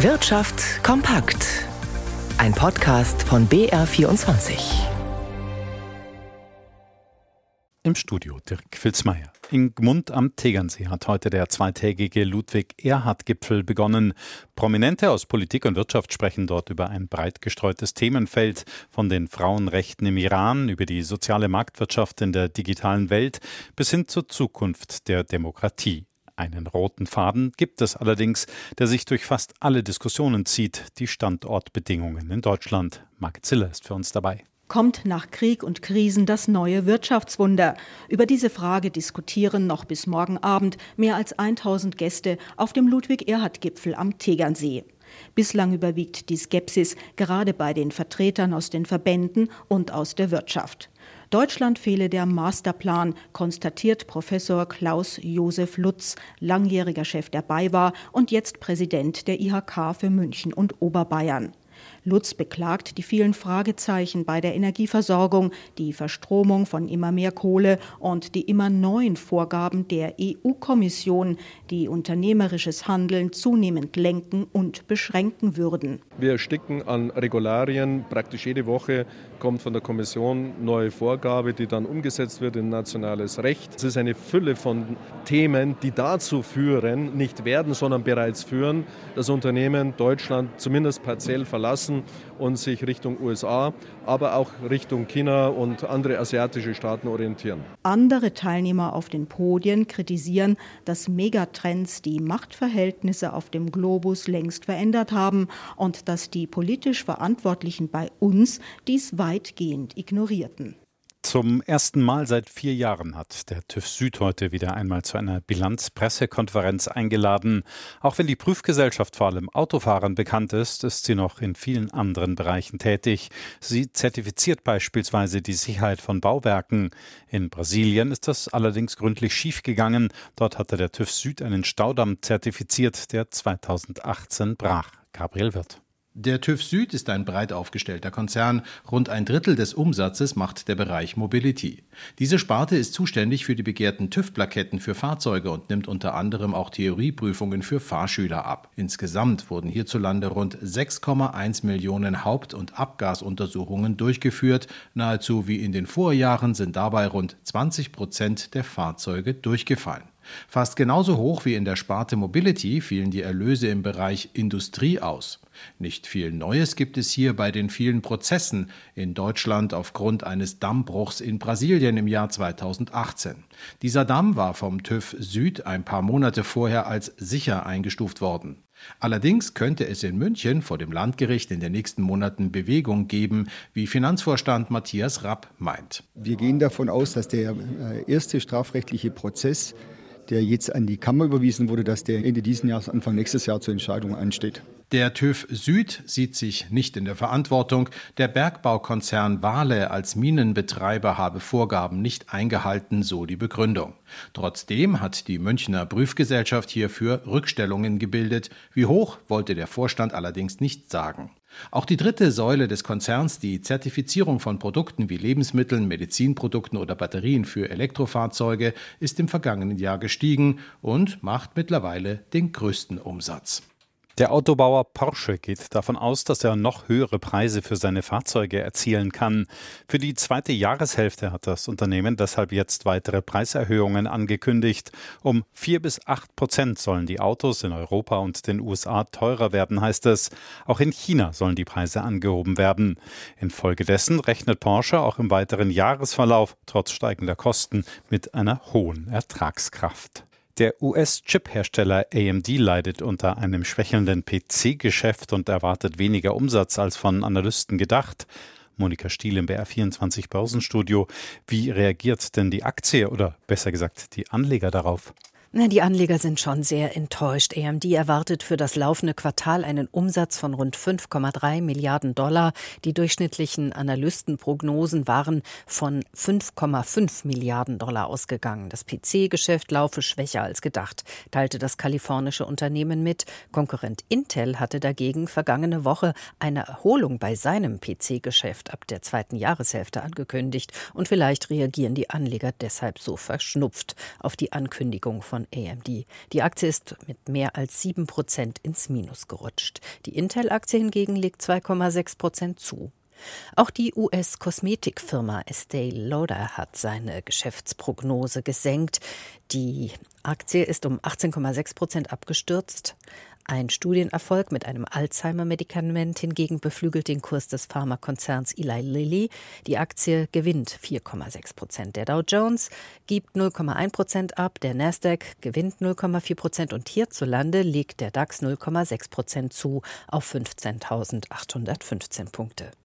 Wirtschaft kompakt. Ein Podcast von BR24. Im Studio Dirk Filzmeier. In Gmund am Tegernsee hat heute der zweitägige Ludwig-Erhard-Gipfel begonnen. Prominente aus Politik und Wirtschaft sprechen dort über ein breit gestreutes Themenfeld, von den Frauenrechten im Iran über die soziale Marktwirtschaft in der digitalen Welt bis hin zur Zukunft der Demokratie. Einen roten Faden gibt es allerdings, der sich durch fast alle Diskussionen zieht, die Standortbedingungen in Deutschland. Marc Ziller ist für uns dabei. Kommt nach Krieg und Krisen das neue Wirtschaftswunder? Über diese Frage diskutieren noch bis morgen Abend mehr als 1000 Gäste auf dem Ludwig-Erhard-Gipfel am Tegernsee. Bislang überwiegt die Skepsis gerade bei den Vertretern aus den Verbänden und aus der Wirtschaft. Deutschland fehle der Masterplan, konstatiert Professor Klaus Josef Lutz, langjähriger Chef der BayWa und jetzt Präsident der IHK für München und Oberbayern. Lutz beklagt die vielen Fragezeichen bei der Energieversorgung, die Verstromung von immer mehr Kohle und die immer neuen Vorgaben der EU-Kommission, die unternehmerisches Handeln zunehmend lenken und beschränken würden. Wir ersticken an Regularien. Praktisch jede Woche kommt von der Kommission neue Vorgabe, die dann umgesetzt wird in nationales Recht. Es ist eine Fülle von Themen, die dazu führen, nicht werden, sondern bereits führen, dass Unternehmen Deutschland zumindest partiell verlassen lassen und sich Richtung USA, aber auch Richtung China und andere asiatische Staaten orientieren. Andere Teilnehmer auf den Podien kritisieren, dass Megatrends die Machtverhältnisse auf dem Globus längst verändert haben und dass die politisch Verantwortlichen bei uns dies weitgehend ignorierten. Zum ersten Mal seit vier Jahren hat der TÜV Süd heute wieder einmal zu einer Bilanzpressekonferenz eingeladen. Auch wenn die Prüfgesellschaft vor allem Autofahrern bekannt ist, ist sie noch in vielen anderen Bereichen tätig. Sie zertifiziert beispielsweise die Sicherheit von Bauwerken. In Brasilien ist das allerdings gründlich schiefgegangen. Dort hatte der TÜV Süd einen Staudamm zertifiziert, der 2018 brach. Gabriel Wirth. Der TÜV Süd ist ein breit aufgestellter Konzern. Rund ein Drittel des Umsatzes macht der Bereich Mobility. Diese Sparte ist zuständig für die begehrten TÜV-Plaketten für Fahrzeuge und nimmt unter anderem auch Theorieprüfungen für Fahrschüler ab. Insgesamt wurden hierzulande rund 6,1 Millionen Haupt- und Abgasuntersuchungen durchgeführt. Nahezu wie in den Vorjahren sind dabei rund 20 Prozent der Fahrzeuge durchgefallen. Fast genauso hoch wie in der Sparte Mobility fielen die Erlöse im Bereich Industrie aus. Nicht viel Neues gibt es hier bei den vielen Prozessen in Deutschland aufgrund eines Dammbruchs in Brasilien im Jahr 2018. Dieser Damm war vom TÜV Süd ein paar Monate vorher als sicher eingestuft worden. Allerdings könnte es in München vor dem Landgericht in den nächsten Monaten Bewegung geben, wie Finanzvorstand Matthias Rapp meint. Wir gehen davon aus, dass der äh, erste strafrechtliche Prozess der jetzt an die Kammer überwiesen wurde, dass der Ende dieses Jahres, Anfang nächstes Jahr zur Entscheidung ansteht. Der TÜV Süd sieht sich nicht in der Verantwortung. Der Bergbaukonzern Wale als Minenbetreiber habe Vorgaben nicht eingehalten, so die Begründung. Trotzdem hat die Münchner Prüfgesellschaft hierfür Rückstellungen gebildet. Wie hoch wollte der Vorstand allerdings nicht sagen. Auch die dritte Säule des Konzerns, die Zertifizierung von Produkten wie Lebensmitteln, Medizinprodukten oder Batterien für Elektrofahrzeuge, ist im vergangenen Jahr gestiegen und macht mittlerweile den größten Umsatz. Der Autobauer Porsche geht davon aus, dass er noch höhere Preise für seine Fahrzeuge erzielen kann. Für die zweite Jahreshälfte hat das Unternehmen deshalb jetzt weitere Preiserhöhungen angekündigt. Um vier bis acht Prozent sollen die Autos in Europa und den USA teurer werden, heißt es. Auch in China sollen die Preise angehoben werden. Infolgedessen rechnet Porsche auch im weiteren Jahresverlauf trotz steigender Kosten mit einer hohen Ertragskraft. Der US-Chip-Hersteller AMD leidet unter einem schwächelnden PC-Geschäft und erwartet weniger Umsatz als von Analysten gedacht. Monika Stiel im BR24 Börsenstudio. Wie reagiert denn die Aktie oder besser gesagt die Anleger darauf? Die Anleger sind schon sehr enttäuscht. AMD erwartet für das laufende Quartal einen Umsatz von rund 5,3 Milliarden Dollar. Die durchschnittlichen Analystenprognosen waren von 5,5 Milliarden Dollar ausgegangen. Das PC-Geschäft laufe schwächer als gedacht, teilte das kalifornische Unternehmen mit. Konkurrent Intel hatte dagegen vergangene Woche eine Erholung bei seinem PC-Geschäft ab der zweiten Jahreshälfte angekündigt. Und vielleicht reagieren die Anleger deshalb so verschnupft auf die Ankündigung von AMD. Die Aktie ist mit mehr als 7 Prozent ins Minus gerutscht. Die Intel-Aktie hingegen legt 2,6 Prozent zu. Auch die US-Kosmetikfirma Estee Lauder hat seine Geschäftsprognose gesenkt. Die Aktie ist um 18,6 Prozent abgestürzt. Ein Studienerfolg mit einem Alzheimer-Medikament hingegen beflügelt den Kurs des Pharmakonzerns Eli Lilly. Die Aktie gewinnt 4,6 Prozent. Der Dow Jones gibt 0,1 Prozent ab, der Nasdaq gewinnt 0,4 Prozent und hierzulande legt der DAX 0,6 Prozent zu auf 15.815 Punkte.